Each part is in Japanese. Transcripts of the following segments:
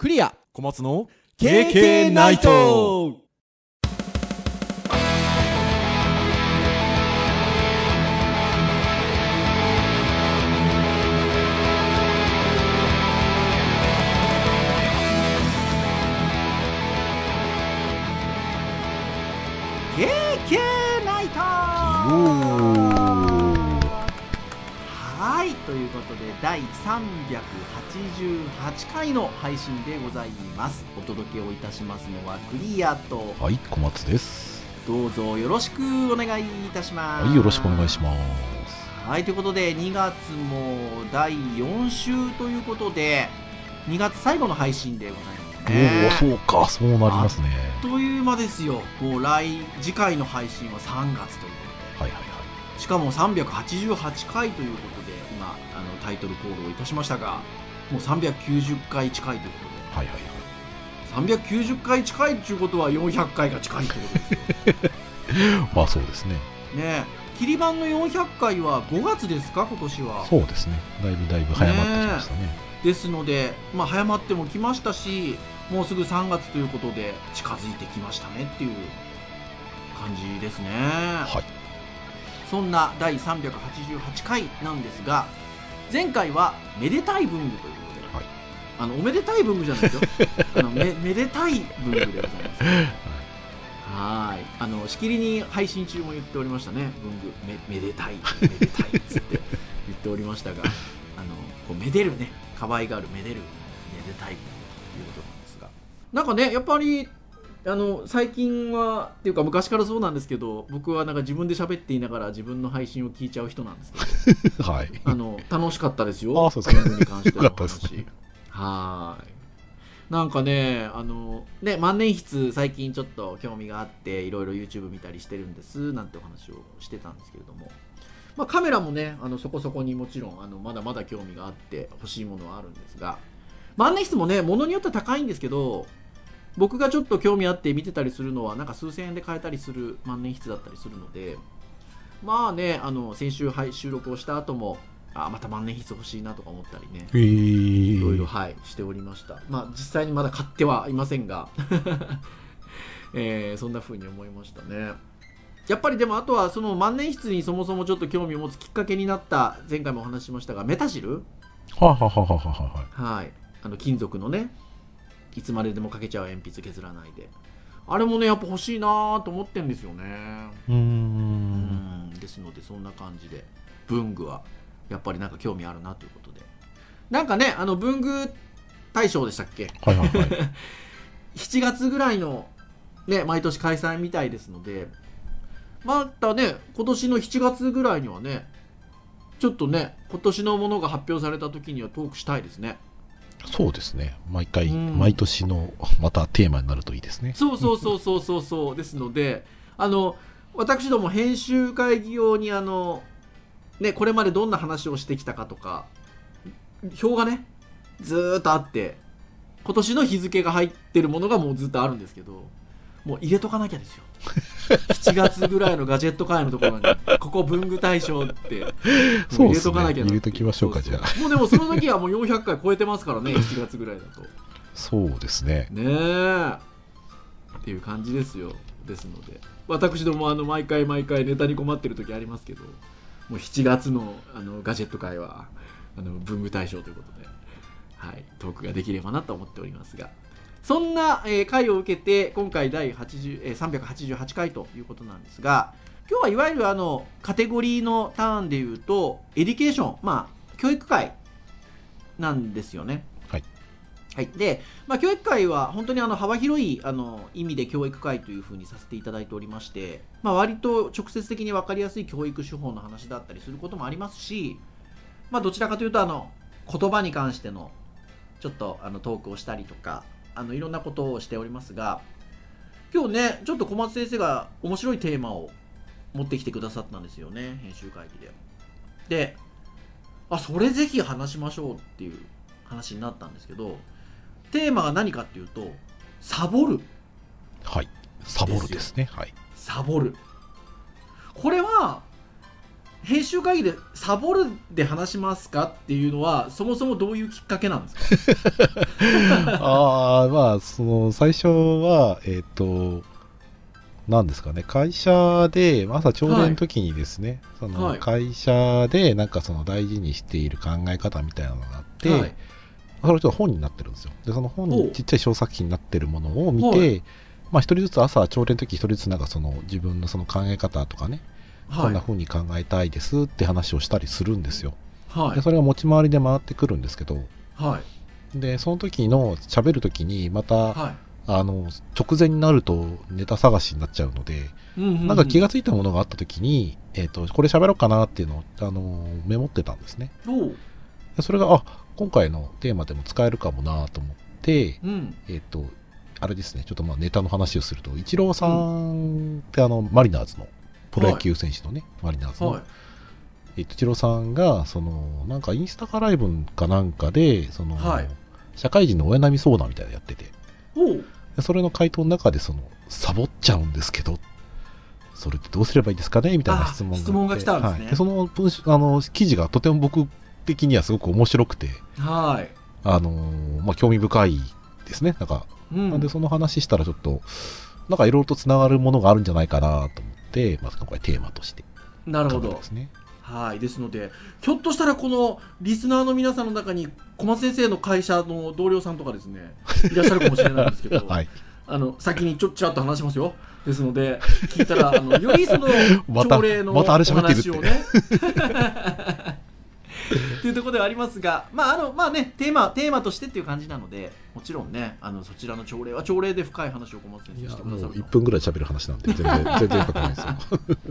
クリア。小松の KK ナイトということで第388回の配信でございます。お届けをいたしますのはクリアと。はい、小松です。どうぞよろしくお願いいたします。はい、よろしくお願いします。はいということで2月も第4週ということで2月最後の配信でございますおね。お、そうか、そうなりますね。あっという間ですよ。もう来次回の配信は3月ということで。はいはいはしかも388回ということでタイトルコールをいたしましたがもう390回近いというこい。はいはいはい。とで390回近いということは400回が近いということですよ まあそうですね。ねえ切り板の400回は5月ですか？今年はそうですね。だいぶだいぶ早まってきましたね。ですので、まあ、早まってもきましたしもうすぐ3月ということで近づいてきましたねっていう感じですねはい。そんな第388回なんですが前回はめでたい文具ということで、はい。あのおめでたい文具じゃないですよ。あのめめでたい文具でございます。はい。あのしきりに配信中も言っておりましたね。文具めめでたいめでたいっつって言っておりましたが。あのこうめでるね。可愛がるめでるめでたいということなんですが。なんかねやっぱりあの最近はっていうか昔からそうなんですけど僕はなんか自分で喋っていながら自分の配信を聞いちゃう人なんですけど。はい。あの楽しかったですよ。あそうですに関してのよかったです話ね。はーい。なんかねあのね万年筆最近ちょっと興味があっていろいろ YouTube 見たりしてるんですなんてお話をしてたんですけれども、まあ、カメラもねあのそこそこにもちろんあのまだまだ興味があって欲しいものはあるんですが。万年筆もね物によっては高いんですけど僕がちょっと興味あって見てたりするのはなんか数千円で買えたりする万年筆だったりするのでまあねあの先週はい収録をした後もあまた万年筆欲しいなとか思ったりねえー。いろいろはいしておりました。まあ実際にまだ買ってはいませんが、えーそんな風に思いましたね。やっぱりでもあとはその万年筆にそもそもちょっと興味を持つきっかけになった前回もお話ししましたがメタジル？はははははは。はい。あの金属のねいつまででも書けちゃう鉛筆削らないで。あれもねやっぱ欲しいなと思ってんですよね。うんですのでそんな感じで文具はやっぱりなんか興味あるなということで。なんかねあの文具大賞でしたっけ？はいはいはい。7月ぐらいのね毎年開催みたいですのでまたね今年の7月ぐらいにはねちょっとね今年のものが発表された時にはトークしたいですねそうですね。毎回、うん毎年の、またテーマになるといいですね。そうそうそうそうそうそうですのであの私ども編集会議用にあのねこれまでどんな話をしてきたかとか表がねずーっとあって今年の日付が入ってるものがもうずっとあるんですけどもう入れとかなきゃですよ。7月ぐらいのガジェット会のところにここ文具大賞って。もう入れとかなきゃなね入れときましょうかじゃあ。もうでもその時はもう400回超えてますからね7月ぐらいだと。そうですね。ねえ。っていう感じですよ。ですので。私どもあの毎回毎回ネタに困ってる時ありますけどもう7月のあのガジェット会はあの文具大賞ということで、はい、トークができればなと思っておりますがそんな、えー回を受けて今回第80、えー388回ということなんですが今日はいわゆるあのカテゴリーのターンでいうと education まあ教育回なんですよね。はい。はい、で、まあ、教育回は本当にあの幅広いあの意味で教育回というふうにさせていただいておりまして、まあ、割と直接的に分かりやすい教育手法の話だったりすることもありますし、まあ、どちらかというとあの言葉に関してのちょっとあのトークをしたりとかあのいろんなことをしておりますが今日ねちょっと小松先生が面白いテーマを持ってきてくださったんですよね編集会議で。であそれぜひ話しましょうっていう話になったんですけどテーマが何かっていうとサボるはい。サボるですね。はい。サボるこれは編集会議でサボるで話しますかっていうのはそもそもどういうきっかけなんですか？ああ、まあ、その、最初は、えっ、と、なんですかね、会社で、朝朝礼の時にですね、そのはい。会社で、なんかその大事にしている考え方みたいなのがあって、はい。それちょっと本になってるんですよ。で、その本にちっちゃい小作品になってるものを見はて、まあ一人ずつ朝朝礼の時一人ずつなんかその自分のその考え方とかね、こんな風に考えたいですって話をしたりするんですよ。はい。で、それが持ち回りで回ってくるんですけど、はい。で、その時の喋る時にまた、はい。あの、直前になるとネタ探しになっちゃうので、うんうんうん。なんか気がついたものがあった時に、えっ、と、これ喋ろうかなっていうのを、あの、メモってたんですね。でそれが、あ、今回のテーマでも使えるかもなと思って、うん。えっ、と、あれですね、ちょっとまあネタの話をすると、イチローさんってあの、マリナーズの、プロ野球選手のね、マリナーズの、はい。えっと、イチローさんが、その、なんかインスタかライブかなんかで、その、はい。社会人の親並み相談みたいなのやってて、それの回答の中で、その、サボっちゃうんですけど、それってどうすればいいですかね？みたいな質問が質問が来たんですね。はい、でその文章あの記事がとても僕的にはすごく面白くて、はい。あのーまあ、興味深いですね。なんか、うん。なんでその話したらちょっと、なんかいろいろとつながるものがあるんじゃないかなと思って、まず今回テーマとして考えてなるほど。ますね。はい。ですのでひょっとしたらこのリスナーの皆さんの中に小松先生の会社の同僚さんとかですねいらっしゃるかもしれないんですけど、はい。あの先にちょっちらっと話しますよ。ですので聞いたらあのよりその 朝礼のお話をね。っていうところではありますがまああのまあねテーマテーマとしてっていう感じなのでもちろんねあのそちらの朝礼は朝礼で深い話を小松先生してくださる1分ぐらい喋る話なんで、全然、全然深くないですよ。というよ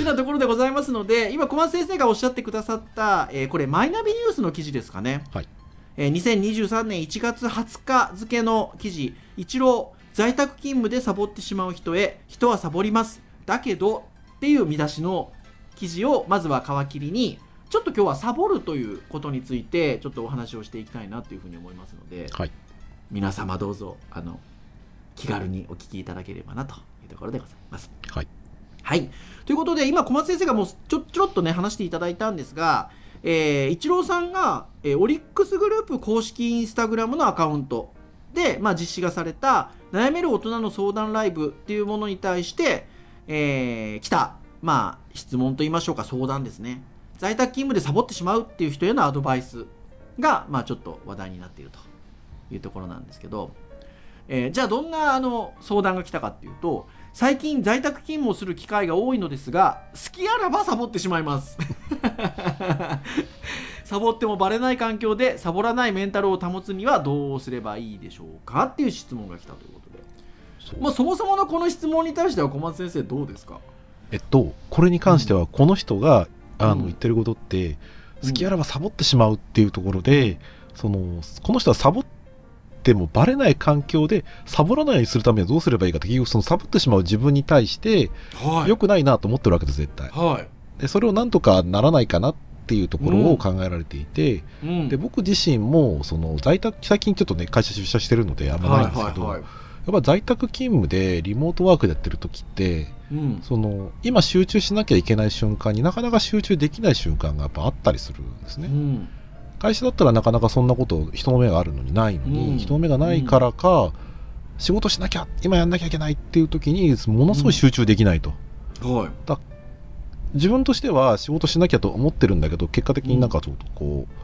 うなところでございますので今小松先生がおっしゃってくださった、えーこれマイナビニュースの記事ですかね、はい。えー2023年1月20日付の記事。一郎在宅勤務でサボってしまう人へ人はサボります。だけどっていう見出しの記事をまずは皮切りにちょっと今日はサボるということについてちょっとお話をしていきたいなというふうに思いますのではい。皆様どうぞあの気軽にお聞きいただければなというところでございます。はい。はい。ということで、今、小松先生がもうちょちょろっとね、話していただいたんですが、えー、イチローさんが、えーオリックスグループ公式インスタグラムのアカウントで、まあ、実施がされた、悩める大人の相談ライブっていうものに対して、えー来た、まあ、質問と言いましょうか、相談ですね。在宅勤務でサボってしまうっていう人へのアドバイスが、まあ、ちょっと話題になっているというところなんですけど、えーじゃあどんなあの相談が来たかっていうと最近在宅勤務をする機会が多いのですが好きあらばサボってしまいます。サボってもバレない環境でサボらないメンタルを保つにはどうすればいいでしょうかっていう質問が来たということで、そう。まあ、そもそものこの質問に対しては小松先生どうですか？えっと、これに関しては、この人が、あうん。の、言ってることって、うん。好きあらばサボってしまうっていうところで、その、この人はサボってもバレない環境で、サボらないようにするためにはどうすればいいかって、結局そのサボってしまう自分に対して、は良くないなと思ってるわけです、絶対。はい、で、それをなんとかならないかなっていうところを考えられていて、うん。で、僕自身も、その、在宅、最近ちょっとね、会社出社してるので、あんまないんですけど、はいはいはい。やっぱ在宅勤務でリモートワークでやってる時って、うん。その今集中しなきゃいけない瞬間になかなか集中できない瞬間がやっぱあったりするんですね、うん。会社だったらなかなかそんなこと人の目があるのにないのに、うん。人の目がないからか、仕事しなきゃ今やんなきゃいけないっていう時にものすごい集中できないと、はい。自分としては仕事しなきゃと思ってるんだけど結果的になんかちょっとこう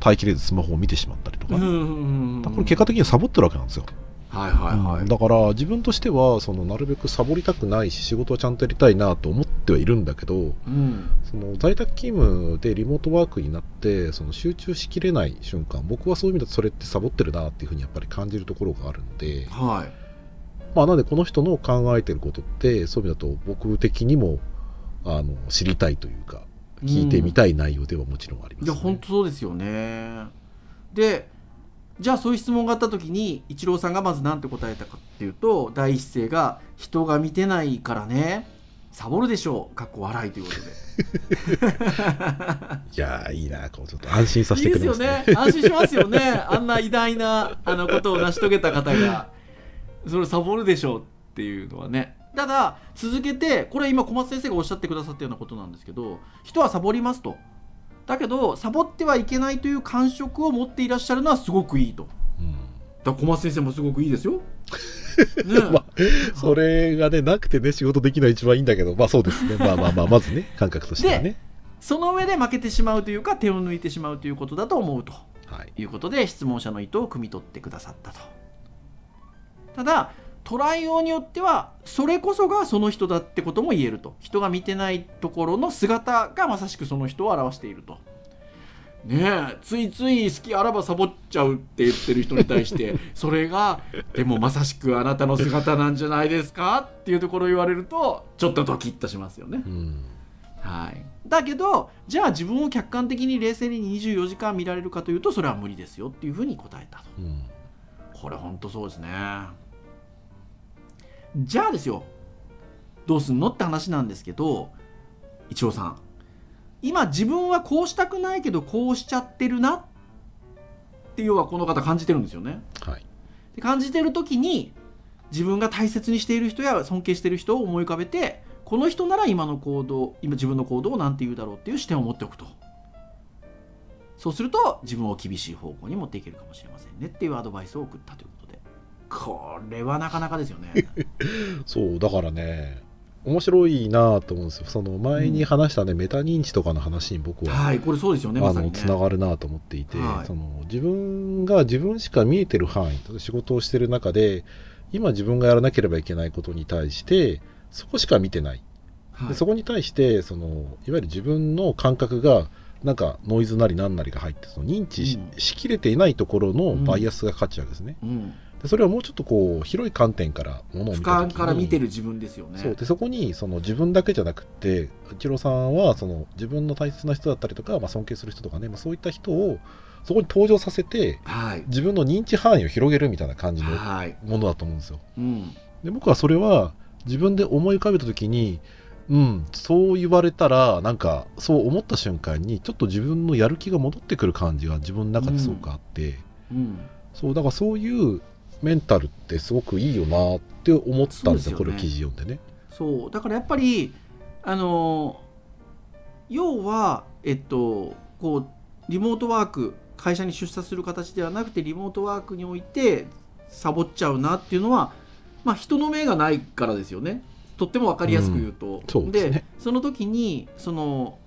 耐えきれずスマホを見てしまったりとかね、うんうんうんだからこれ結果的にはサボってるわけなんですよはいはいはい、うん。だから自分としてはそのなるべくサボりたくないし仕事はちゃんとやりたいなと思ってはいるんだけどうん。その在宅勤務でリモートワークになってその集中しきれない瞬間僕はそういう意味だとそれってサボってるなっていうふうにやっぱり感じるところがあるので、はい。まあ、なのでこの人の考えてることってそういう意味だと僕的にもあの知りたいというか聞いてみたい内容ではもちろんあります、ね。いや本当そうですよね。でじゃあそういう質問があった時にイチローさんがまず何て答えたかっていうと第一声が「人が見てないからね。サボるでしょう」かっこ笑いということで。いやーいいなこうちょっと安心させいいてくですよれますねね。安心しますよね。あんな偉大なあのことを成し遂げた方が。それサボるでしょうっていうのはね。ただ続けてこれ今小松先生がおっしゃってくださったようなことなんですけど人はサボりますとだけどサボってはいけないという感触を持っていらっしゃるのはすごくいいとうんだから小松先生もすごくいいですよ。ねまあそれがね、なくてね、仕事できない一番いいんだけど、まあそうですね。まあまあ まあ、まずね、感覚としてはね。その上で負けてしまうというか手を抜いてしまうということだと思うとはい。いうことで質問者の意図を汲み取ってくださったと。ただ捉えようによってはそれこそがその人だってことも言えると人が見てないところの姿がまさしくその人を表していると。ねえついつい好きあらばサボっちゃうって言ってる人に対して それがでもまさしくあなたの姿なんじゃないですか？っていうところを言われるとちょっとドキッとしますよね。うん。はい、だけどじゃあ自分を客観的に冷静に24時間見られるかというとそれは無理ですよっていうふうに答えたとうん。これ本当そうですねじゃあですよどうすんのって話なんですけど一郎さん今自分はこうしたくないけどこうしちゃってるなって要はこの方感じてるんですよね。はい。で感じてる時に自分が大切にしている人や尊敬している人を思い浮かべてこの人なら今の行動今自分の行動を何て言うだろうっていう視点を持っておくと。そうすると自分を厳しい方向に持っていけるかもしれませんねっていうアドバイスを送ったということ。でこれはなかなかですよね。そう、だからね、面白いなと思うんですよ。その前に話したね、メタ認知とかの話に僕は、はいこれそうですよねまあの、つながるなと思っていて、はい。その、自分が自分しか見えてる範囲、仕事をしてる中で、今自分がやらなければいけないことに対して、そこしか見てない。はい。でそこに対してそのいわゆる自分の感覚がなんかノイズなり何なりが入ってその認知し,、うん。しきれていないところのバイアスがかかっちゃうんですね、うん、でそれをもうちょっとこう広い観点からものを見俯た時から見てる自分ですよね。そう。でそこにその自分だけじゃなくって一郎さんはその自分の大切な人だったりとか、まあ、尊敬する人とかね、まあ、そういった人をそこに登場させてはい。自分の認知範囲を広げるみたいな感じのはい、ものだと思うんですよ。うん、で僕はそれは自分で思い浮かべた時にうんそう言われたらなんかそう思った瞬間にちょっと自分のやる気が戻ってくる感じが自分の中ですごくあって、うん、そうだからそういうメンタルってすごくいいよなって思ったんですよね。これを記事読んでね。そう。だからやっぱりあの要はえっとこうリモートワーク会社に出社する形ではなくてリモートワークにおいてサボっちゃうなっていうのはまあ人の目がないからですよね。とっても分かりやすく言うと、そうですね。その時にその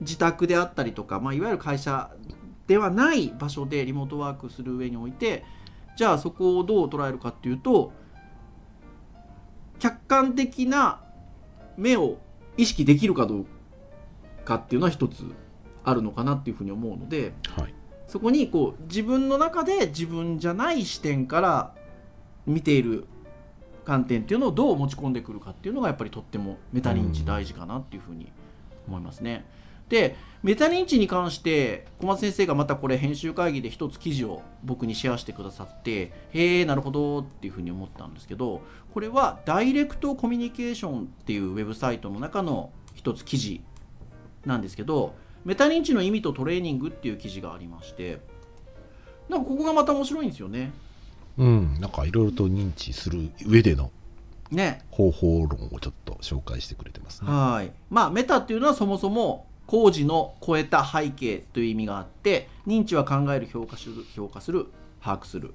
自宅であったりとか、まあ、いわゆる会社ではない場所でリモートワークする上においてじゃあそこをどう捉えるかっていうと客観的な目を意識できるかどうかっていうのは一つあるのかなっていうふうに思うのではいそこにこう自分の中で自分じゃない視点から見ている観点っていうのをどう持ち込んでくるかっていうのがやっぱりとってもメタ認知大事かなっていうふうに思いますね。でメタ認知に関して小松先生がまたこれ編集会議で一つ記事を僕にシェアしてくださってへえなるほどっていうふうに思ったんですけどこれはダイレクトコミュニケーションっていうウェブサイトの中の一つ記事なんですけどメタ認知の意味とトレーニングっていう記事がありましてなんかここがまた面白いんですよね。うん、なんかいろいろと認知する上でのね方法論をちょっと紹介してくれてますね。はいまあメタっていうのはそもそも工事の超えた背景という意味があって認知は考える評価する評価する把握する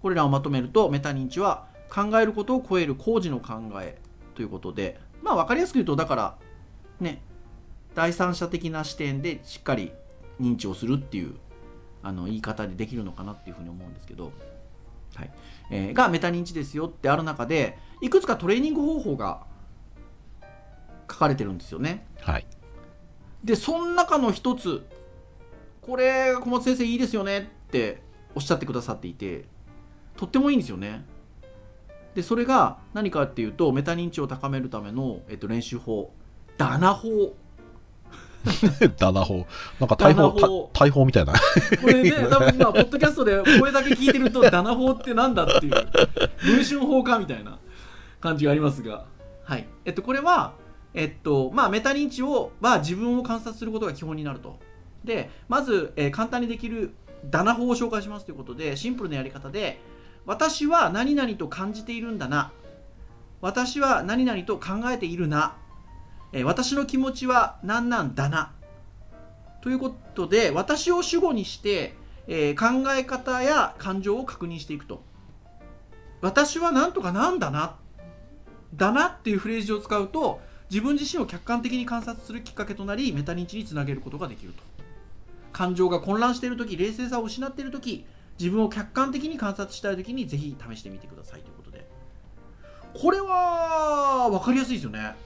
これらをまとめるとメタ認知は考えることを超える工事の考えということでまあ分かりやすく言うとだからね第三者的な視点でしっかり認知をするっていうあの言い方でできるのかなっていうふうに思うんですけど、はいえーがメタ認知ですよってある中でいくつかトレーニング方法が書かれてるんですよね。はい。でその中の一つこれ小松先生いいですよねっておっしゃってくださっていてとってもいいんですよね。でそれが何かっていうとメタ認知を高めるための、えっと、練習法ダナ法 ダナ法。なんか大砲、大砲みたいな。これね 多分まあポッドキャストで声だけ聞いてるとダナ法ってなんだっていう文春法かみたいな感じがありますがはいえっとこれはえっとまあメタ認知をは自分を観察することが基本になると。でまず、えー簡単にできるダナ法を紹介しますということでシンプルなやり方で私は何々と感じているんだな。私は何々と考えているな、えー私の気持ちは何なんだな。ということで私を主語にして、えー考え方や感情を確認していくと。私はなんとかなんだな。だなっていうフレーズを使うと自分自身を客観的に観察するきっかけとなりメタ認知につなげることができると。感情が混乱している時冷静さを失っている時自分を客観的に観察したい時にぜひ試してみてくださいということで。これは分かりやすいですよね。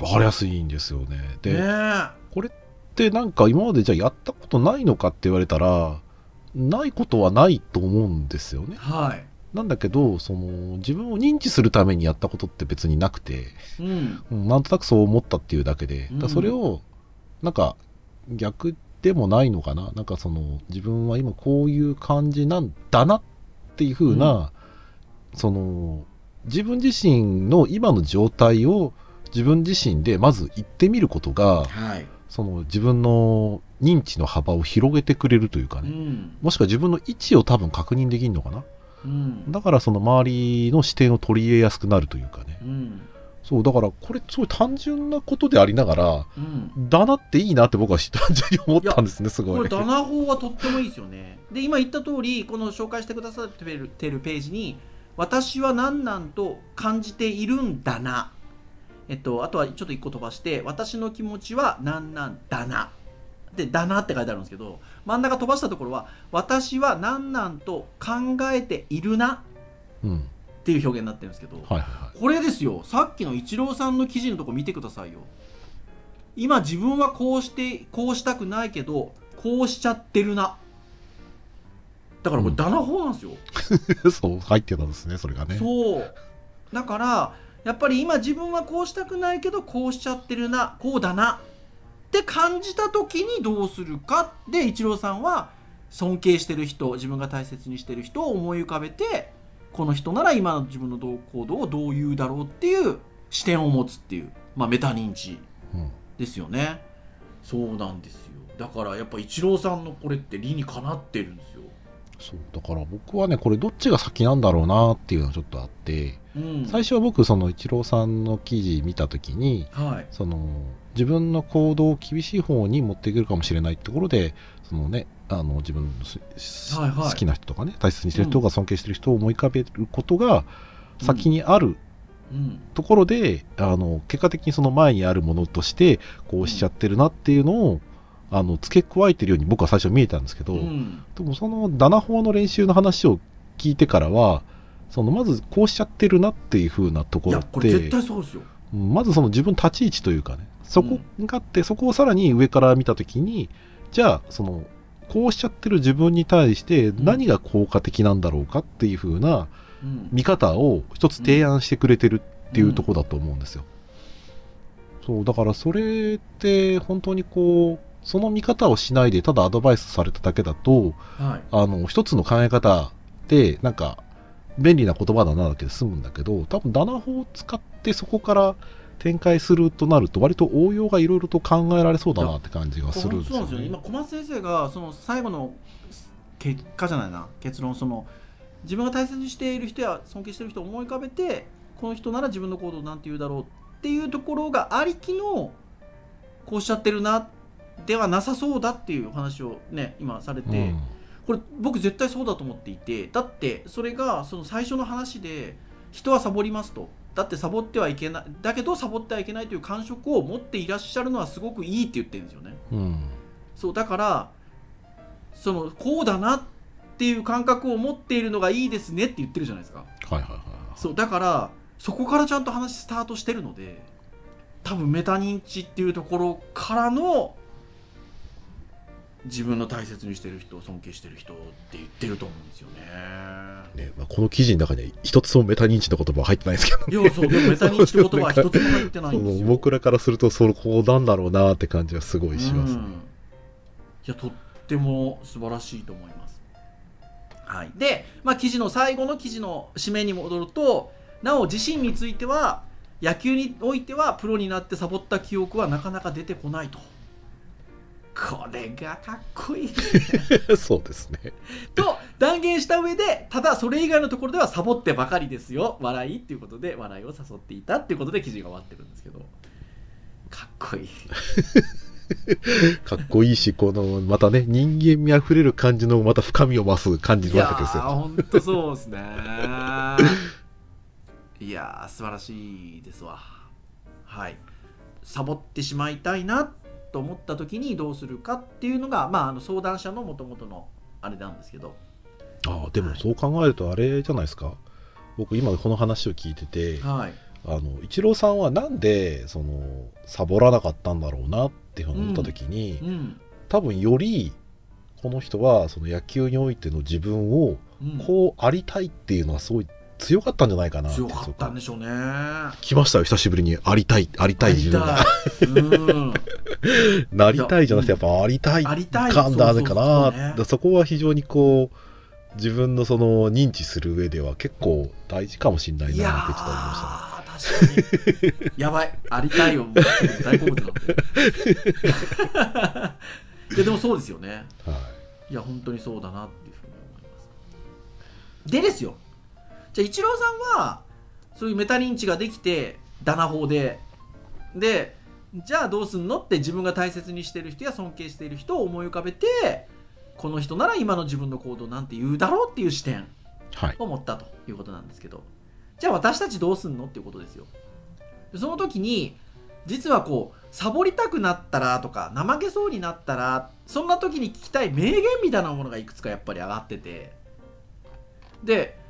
わかりやすいんですよね。で、ねでなんか今までじゃあやったことないのかって言われたらないことはないと思うんですよね。はいなんだけどその自分を認知するためにやったことって別になくて、うん。うんなんとなくそう思ったっていうだけで、だそれをなんか逆でもないのかな？なんかその自分は今こういう感じなんだなっていう風な、その自分自身の今の状態を自分自身でまず言ってみることがはい。その自分の認知の幅を広げてくれるというかうね、ん。もしくは自分の位置を多分確認できるのかな？うん。だからその周りの視点を取り入れやすくなるというかね。うん。そうだからこれすごい単純なことでありながらうん。だなっていいなって僕は 単純に思ったんですねすごい。これダナ法はとってもいいですよね。で今言った通りこの紹介してくださってるページに私は何なんと感じているんだな。えっとあとはちょっと一個飛ばして私の気持ちは何なんだなでだなって書いてあるんですけど真ん中飛ばしたところは私は何なんと考えているなうん。っていう表現になってるんですけど、はいはいはい。これですよ。さっきのイチローさんの記事のとこ見てくださいよ。今自分はこうしてこうしたくないけどこうしちゃってるな。だからこれダナ法なんですよ、そう入ってたんですねそれがね。そう。だからやっぱり今自分はこうしたくないけどこうしちゃってるなこうだなって感じた時にどうするか。でイチローさんは尊敬してる人自分が大切にしてる人を思い浮かべてこの人なら今の自分の行動をどう言うだろうっていう視点を持つっていう、まあ、メタ認知うん。ですよね。そうなんですよ。だからやっぱイチローさんのこれって理にかなってるんですよ、そうだから僕はねこれどっちが先なんだろうなっていうのがちょっとあってうん、最初は僕そのイチローさんの記事見た時にはい。その自分の行動を厳しい方に持っていけるかもしれないってところでそのねあの自分のすはいはい。好きな人とかね大切にしてる人が尊敬してる人を思い浮かべることが先にあるうん。ところで、あの結果的にその前にあるものとしてこうしちゃってるなっていうのをあの付け加えてるように僕は最初見えたんですけど、うん。でもその7法の練習の話を聞いてからはそのまずこうしちゃってるなっていう風なところって対そうですよ。まずその自分立ち位置というかねそこがあって、そこをさらに上から見た時にじゃあそのこうしちゃってる自分に対して何が効果的なんだろうかっていう風なうん。見方を一つ提案してくれてるっていうところだと思うんですよ。そうだからそれって本当にこうその見方をしないでただアドバイスされただけだとはい。あの一つの考え方でなんか便利な言葉だなだけで済むんだけど多分ダナ法を使ってそこから展開するとなると割と応用がいろいろと考えられそうだなって感じがするんですよね。そうなんですよ。今小松先生がその最後の結果じゃないな。結論その自分が大切にしている人や尊敬している人を思い浮かべてこの人なら自分の行動をなんて言うだろうっていうところがありきのこうしちゃってるなではなさそうだっていうお話をね今されて、うん。これ僕絶対そうだと思っていてだってそれがその最初の話で人はサボりますと。だってサボってはいけないだけどサボってはいけないという感触を持っていらっしゃるのはすごくいいって言ってるんですよね。うん。そうだからそのこうだなっていう感覚を持っているのがいいですねって言ってるじゃないですか。はいはいはい。そうだからそこからちゃんと話スタートしてるので多分メタ認知っていうところからの自分の大切にしてる人尊敬してる人って言ってると思うんですよね。ねまあ、この記事の中に一つもメタ認知の言葉は入ってないですけど、いやそうでもメタ認知って言葉は一つも入ってないんですよ。僕らからするとそこなんだろうなって感じはすごいします、うんいやとっても素晴らしいと思います。はい、で、まあ、記事の最後の記事の締めに戻るとなお自身については野球においてはプロになってサボった記憶はなかなか出てこないとこれがかっこいい。そうですね。と断言した上でただそれ以外のところではサボってばかりですよ。笑いっていうことで笑いを誘っていたっていうことで記事が終わってるんですけど。かっこいい。かっこいいしこのまたね人間味あふれる感じのまた深みを増す感じいやのわけですよ。ーほんとそうですね。いやー素晴らしいですわ。はい。サボってしまいたいなと思った時にどうするかっていうのが、まあ、あの相談者のもともとのあれなんですけど。ああでもそう考えるとあれじゃないですか。僕今この話を聞いててはい。あのイチローさんはなんでそのサボらなかったんだろうなって思った時に、うん。多分よりこの人はその野球においての自分をうん。こうありたいっていうのはすごい強かったんじゃないかな。強かったんでしょうね。来ましたよ久しぶりに。ありたいありたい自分が。なりたいじゃなくてやっぱありたい。感だねかなそこは非常にこう自分のその認知する上では結構大事かもしれないなってちょっと思いましたね。ー確かに。やばい。ありたいよもう大好物なんで。いやでもそうですよね。はいや本当にそうだなっていうふうに思います。でですよじゃあイチローさんはそういうメタ認知ができてダナ法で。でじゃあどうすんのって自分が大切にしてる人や尊敬している人を思い浮かべてこの人なら今の自分の行動なんて言うだろうっていう視点はい。を持ったということなんですけど。じゃあ私たちどうすんのっていうことですよ。でその時に実はこうサボりたくなったらとか怠けそうになったらそんな時に聞きたい名言みたいなものがいくつかやっぱり上がってて。で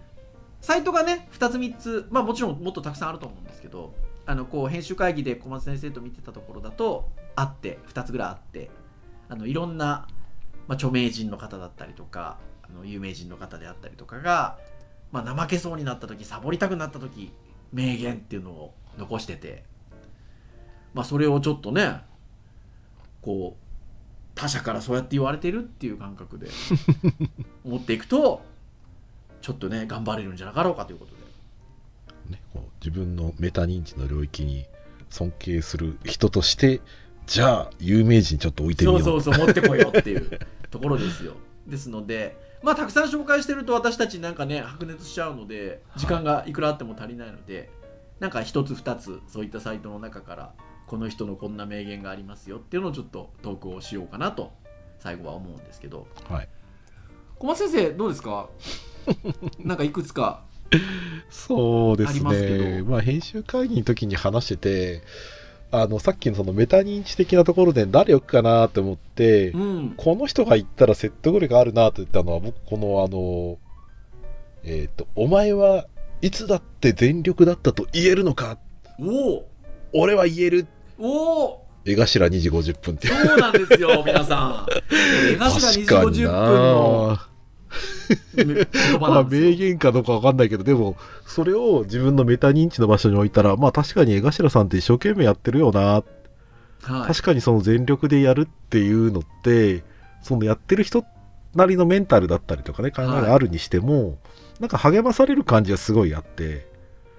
サイトがね2つ3つまあもちろんもっとたくさんあると思うんですけどあのこう編集会議で小松先生と見てたところだとあって2つぐらいあってあのいろんな、まあ、著名人の方だったりとかあの有名人の方であったりとかが、まあ、怠けそうになった時サボりたくなった時名言っていうのを残してて、まあ、それをちょっとねこう他者からそうやって言われてるっていう感覚で持っていくとちょっとね頑張れるんじゃなかろうかということで。ね、こう自分のメタ認知の領域に尊敬する人としてじゃあ有名人ちょっと置いてみよそううそうそう持ってこいよっていうところですよ。ですのでまあたくさん紹介してると私たちなんかね白熱しちゃうので時間がいくらあっても足りないので、なんか一つ二つそういったサイトの中からこの人のこんな名言がありますよっていうのをちょっと投稿しようかなと最後は思うんですけど。はい、小松先生どうですか？なんかいくつかそうですね。まあ編集会議の時に話しててあのさっきのそのメタ認知的なところで誰置くかなって思って、うん。この人が言ったら説得力あるなと言ったのは僕このあのえっ、と「お前はいつだって全力だったと言えるのか。おお俺は言える。おお江頭2時50分」ってそうなんですよ皆さん。江頭2時50分の まあ、名言かどうかわかんないけど、でも、それを自分のメタ認知の場所に置いたら、まあ確かに江頭さんって一生懸命やってるよな、はい。確かにその全力でやるっていうのって、そのやってる人なりのメンタルだったりとかね、考えがあるにしても、なんか励まされる感じがすごいあって、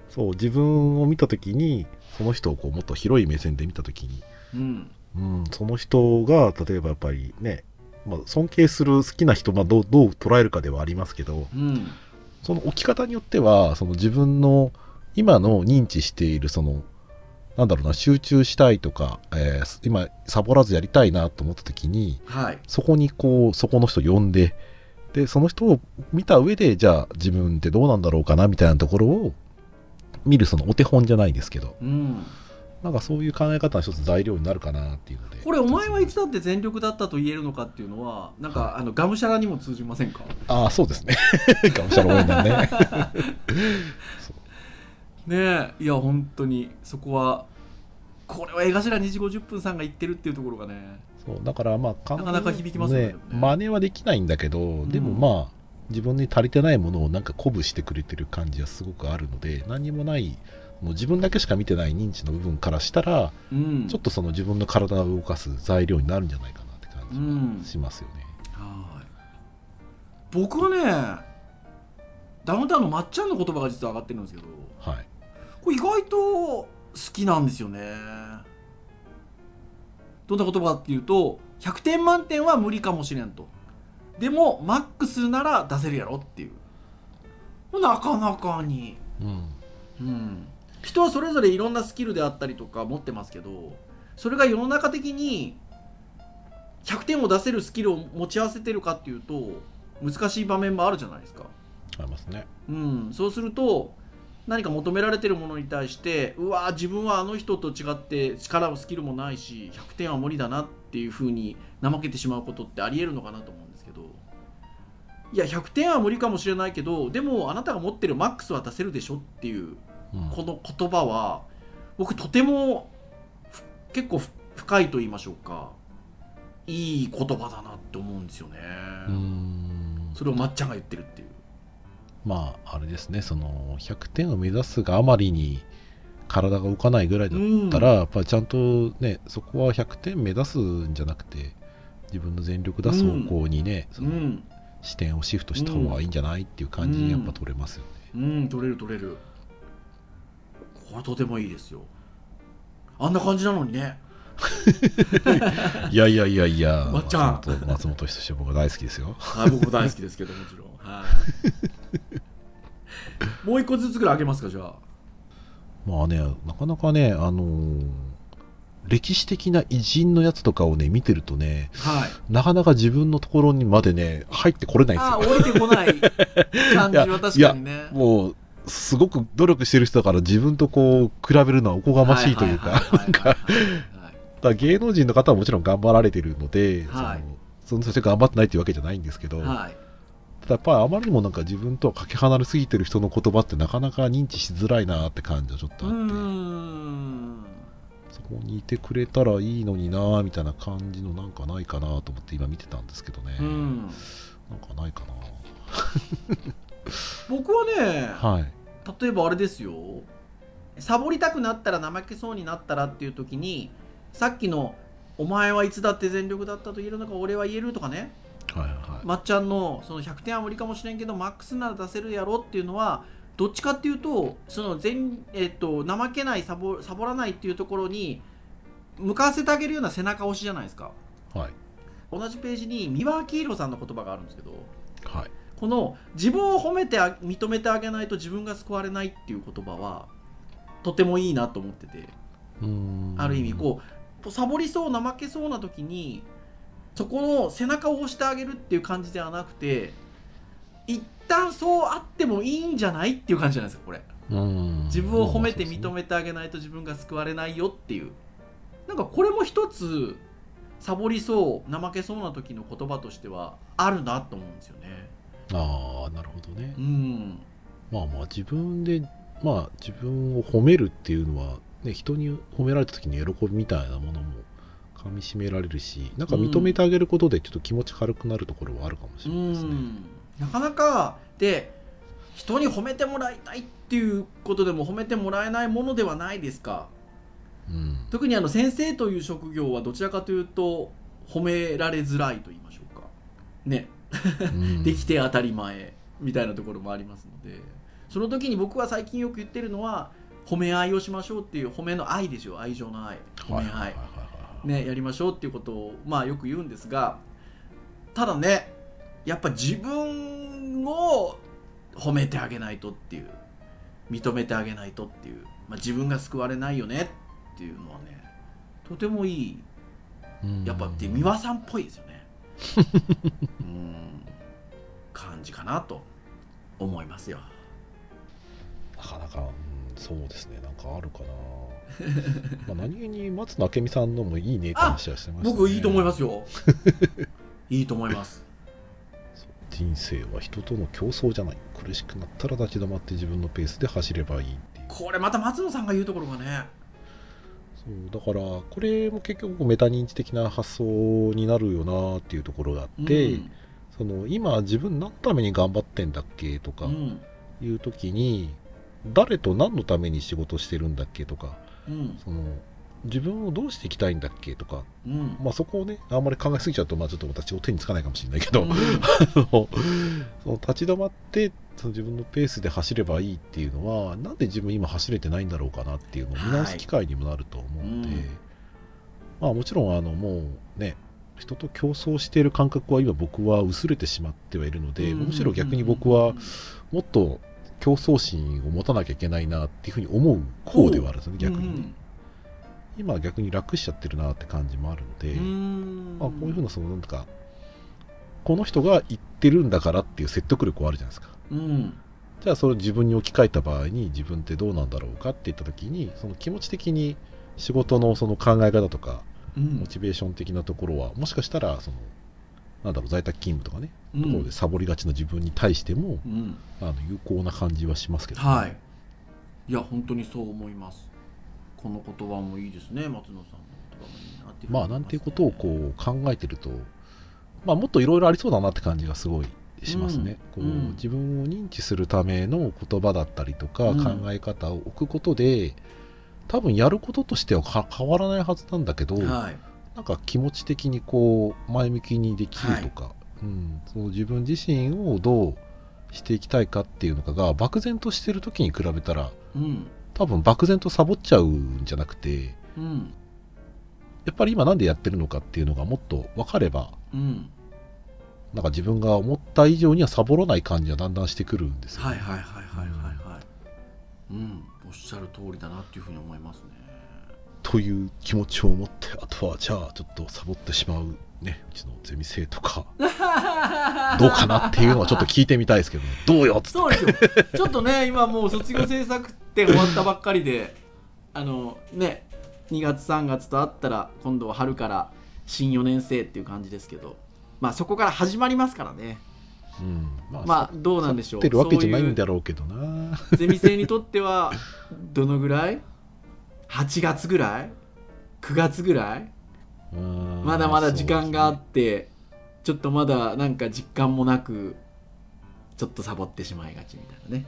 そう、自分を見たときに、その人をこうもっと広い目線で見たときに、うん。うん、その人が、例えばやっぱりね、まあ、尊敬する好きな人、まあ、どうどう捉えるかではありますけど、うん。その置き方によっては、その自分の今の認知している、その、なんだろうな、集中したいとか、えー今、サボらずやりたいなと思った時に、はい。そこにこう、そこの人呼んで、で、その人を見た上で、じゃあ自分ってどうなんだろうかなみたいなところを見る、そのお手本じゃないですけど、うんなんかそういう考え方の一つ材料になるかなっていうので。これお前はいつだって全力だったと言えるのかっていうのはなんかあのがむしゃらにも通じませんか？ああ、そうですね。がむしゃら応援団ね。ねえいや本当にそこはこれは江頭2時50分さんが言ってるっていうところがねそうだからまあなかなか響きますよねね真似はできないんだけど、でもまあ自分に足りてないものをなんか鼓舞してくれてる感じはすごくあるので何にもないもう自分だけしか見てない認知の部分からしたら、うん。ちょっとその自分の体を動かす材料になるんじゃないかなって感じうん。がしますよね。はい。僕はねダウンタウンのまっちゃんの言葉が実は上がってるんですけどはい。これ意外と好きなんですよね。どんな言葉かっていうと100点満点は無理かもしれんと。でもマックスなら出せるやろっていうなかなかに。うん。うん人はそれぞれいろんなスキルであったりとか持ってますけどそれが世の中的に100点を出せるスキルを持ち合わせてるかっていうと難しい場面もあるじゃないですか。ありますね。うん、そうすると何か求められてるものに対してうわー自分はあの人と違って力もスキルもないし100点は無理だなっていうふうに怠けてしまうことってありえるのかなと思うんですけど。いや100点は無理かもしれないけどでもあなたが持ってるマックスは出せるでしょっていううんこの言葉は僕とてもふ結構ふ深いと言いましょうか。いい言葉だなって思うんですよね。それをまっちゃんが言ってるっていう。まああれですね。その100点を目指すがあまりに体が動かないぐらいだったら、やっぱりちゃんとねそこは100点目指すんじゃなくて自分の全力出す方向にね、そのうん。視点をシフトした方がいいんじゃないっていう感じにやっぱ取れますよね、うん。取れる取れるこれとてもいいですよ。あんな感じなのにね。いやいやいやいや。まっちゃん。松本松本人志は僕は大好きですよ。はい僕も大好きですけどもちろん。はい。もう一個ずつぐらいあげますかじゃあ。まあねなかなかねあのー歴史的な偉人のやつとかをね見てるとねはい。なかなか自分のところにまでね入ってこれないんですよ。あ降りてこない感じは確かにね。もうすごく努力してる人だから自分とこう比べるのはおこがましいというかなんか芸能人の方はもちろん頑張られてるので、はい。そのその人が頑張ってないっていうわけじゃないんですけど、はい。ただやっぱりあまりにもなんか自分とはかけ離れすぎてる人の言葉ってなかなか認知しづらいなって感じはちょっとうあって、そこにいてくれたらいいのになみたいな感じのなんかないかなと思って今見てたんですけどね、うん。なんかないか僕はねなはい。例えばあれですよ。サボりたくなったら怠けそうになったらっていう時にさっきの「お前はいつだって全力だったと言えるのか俺は言える」とかね。はいはい。まっちゃんのその100点は無理かもしれんけどマックスなら出せるやろっていうのはどっちかっていうとその全、えっと怠けないサボサボらないっていうところに向かわせてあげるような背中押しじゃないですか。はい。同じページに三輪明宏さんの言葉があるんですけどはいこの自分を褒めてあ認めてあげないと自分が救われないっていう言葉はとてもいいなと思っててある意味こうサボりそう怠けそうな時にそこの背中を押してあげるっていう感じではなくて一旦そうあってもいいんじゃないっていう感じじゃないですかこれ。自分を褒めて認めてあげないと自分が救われないよっていう。なんかこれも一つサボりそう怠けそうな時の言葉としてはあるなと思うんですよねああなるほどね。うん。まあまあ自分でまあ自分を褒めるっていうのは、ね、人に褒められた時に喜びみたいなものもかみしめられるしなんか認めてあげることでちょっと気持ち軽くなるところはあるかもしうれないですね。ん。なかなかで人に褒めてもらいたいっていうことでも褒めてもらえないものではないですか。うん。特にあの先生という職業はどちらかというと褒められづらいと言いましょうか。ね。うんできて当たり前みたいなところもありますのでその時に僕は最近よく言ってるのは褒め合いをしましょうっていう褒めの愛ですよ愛情の愛。褒め合い。はいはいはいはいね、やりましょうっていうことを、まあ、よく言うんですがただねやっぱ自分を褒めてあげないとっていう認めてあげないとっていう、まあ、自分が救われないよねっていうのはねとてもいい。うん。やっぱで三輪さんっぽいですよね うん感じかなと思いますよ。なかなか、うんそうですね。なんかあるかな。まあ何気に松野明美さんのもいいねって話はしてました、ね、僕いいと思いますよ。いいと思います。人生は人との競争じゃない。苦しくなったら立ち止まって自分のペースで走ればいいいう。これまた松野さんが言うところがねそうだからこれも結局メタ認知的な発想になるよなっていうところがあって、うん。その今自分何のために頑張ってんだっけとかうん。いう時に、誰と何のために仕事してるんだっけとかうん。その自分をどうしていきたいんだっけとか、うん。まあ、そこをねあんまり考えすぎちゃうと、まあ、ちょっと私お手につかないかもしれないけど、うん。その立ち止まってその自分のペースで走ればいいっていうのはなんで自分今走れてないんだろうかなっていうのを見直す機会にもなると思うので、はいうん。まあ、もちろんあのもうね人と競争している感覚は今僕は薄れてしまってはいるので、うんむしろ逆に僕はもっと競争心を持たなきゃいけないなっていうふうに思う方ではあるんですね逆にね、今は逆に楽しちゃってるなって感じもあるので、うん。まあ、こういうふうなそのなんかこの人が言ってるんだからっていう説得力はあるじゃないですかうん。じゃあそれを自分に置き換えた場合に自分ってどうなんだろうかって言った時にその気持ち的に仕事のその考え方とかうん。モチベーション的なところはもしかしたらそのなんだろう在宅勤務とかね、うん。ところでサボりがちな自分に対してもうん。あの有効な感じはしますけど、はい。いや本当にそう思います。この言葉もいいですね松野さんの言葉もいいなってまあ思いなんていうことをこう考えてると、まあ、もっといろいろありそうだなって感じがすごいしますね、こううん。うん自分を認知するための言葉だったりとかうん。考え方を置くことで、多分やることとしてはか変わらないはずなんだけど、はい。なんか気持ち的にこう前向きにできるとか、うん、その自分自身をどうしていきたいかっていうのかが漠然としてる時に比べたらうん。多分漠然とサボっちゃうんじゃなくてうん。やっぱり今なんでやってるのかっていうのがもっと分かればうんなんか自分が思った以上にはサボらない感じはだんだんしてくるんですよ、はいはいはいはいはいはい。うんおっしゃる通りだなっていうふうに思いますね。という気持ちを持ってあとはじゃあちょっとサボってしまうねうちのゼミ生とか どうかなっていうのはちょっと聞いてみたいですけど、どうよっつって。そうですよ。ちょっとね今もう卒業制作展終わったばっかりであのね2月3月とあったら今度は春から新4年生っていう感じですけどまあそこから始まりますからね。うん、まあまあどうなんでしょう。ってるわけじゃないんだろうけどな。いうゼミ生にとってはどのぐらい？8月ぐらい？9月ぐらい？うんまだまだ時間があって、ちょっとまだなんか実感もなくちょっとサボってしまいがちみたいなね。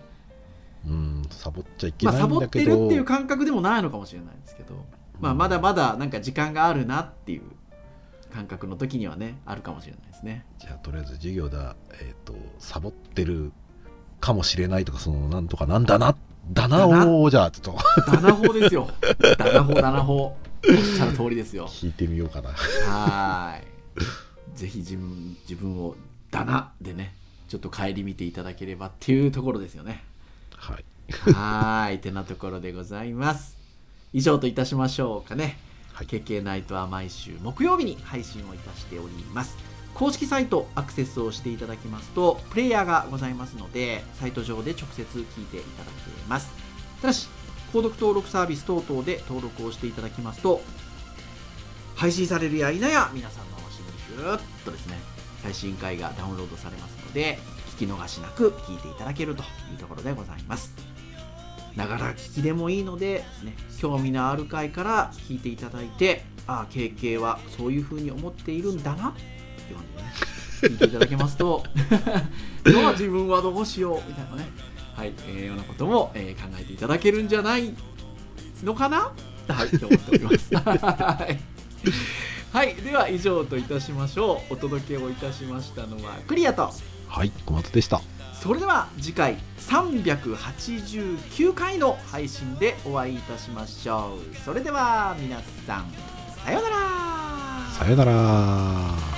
うんサボっちゃいけまあサないんボってるだけど、っていう感覚でもないのかもしれないですけど、まあ、まだまだなんか時間があるなっていう感覚の時にはねあるかもしれないですね。じゃあとりあえず授業だ、えっとサボってるかもしれないとかそのなんとかなんだなだなだな。をじゃあちょっと。ダナ法ですよ。ダナ法ダナ法おっしゃる通りですよ。聞いてみようかな。はーい。ぜひ自分自分をダナでねちょっと顧みていただければっていうところですよね。はい。はーい。てなところでございます。以上といたしましょうかねはい KK ナイトは毎週木曜日に配信をいたしております。公式サイトアクセスをしていただきますとプレイヤーがございますのでサイト上で直接聞いていただけます。ただし購読登録サービス等々で登録をしていただきますと配信されるや否や皆さんの足にふーっとですね最新回がダウンロードされますので聞き逃しなく聞いていただけるというところでございます。ながら聞きでもいいので、ね、興味のある回から聞いていただいてああ KK はそういうふうに思っているんだなって感じでね聞いていただけますとじゃあ自分はどうしようみたいなねはい、えー、ようなことも、えー考えていただけるんじゃないのかなはいと思っております。はい。はいでは以上といたしましょう。お届けをいたしましたのはクリアと。はい小松でしたそれでは次回389回の配信でお会いいたしましょう。それでは皆さんさようなら。さようなら。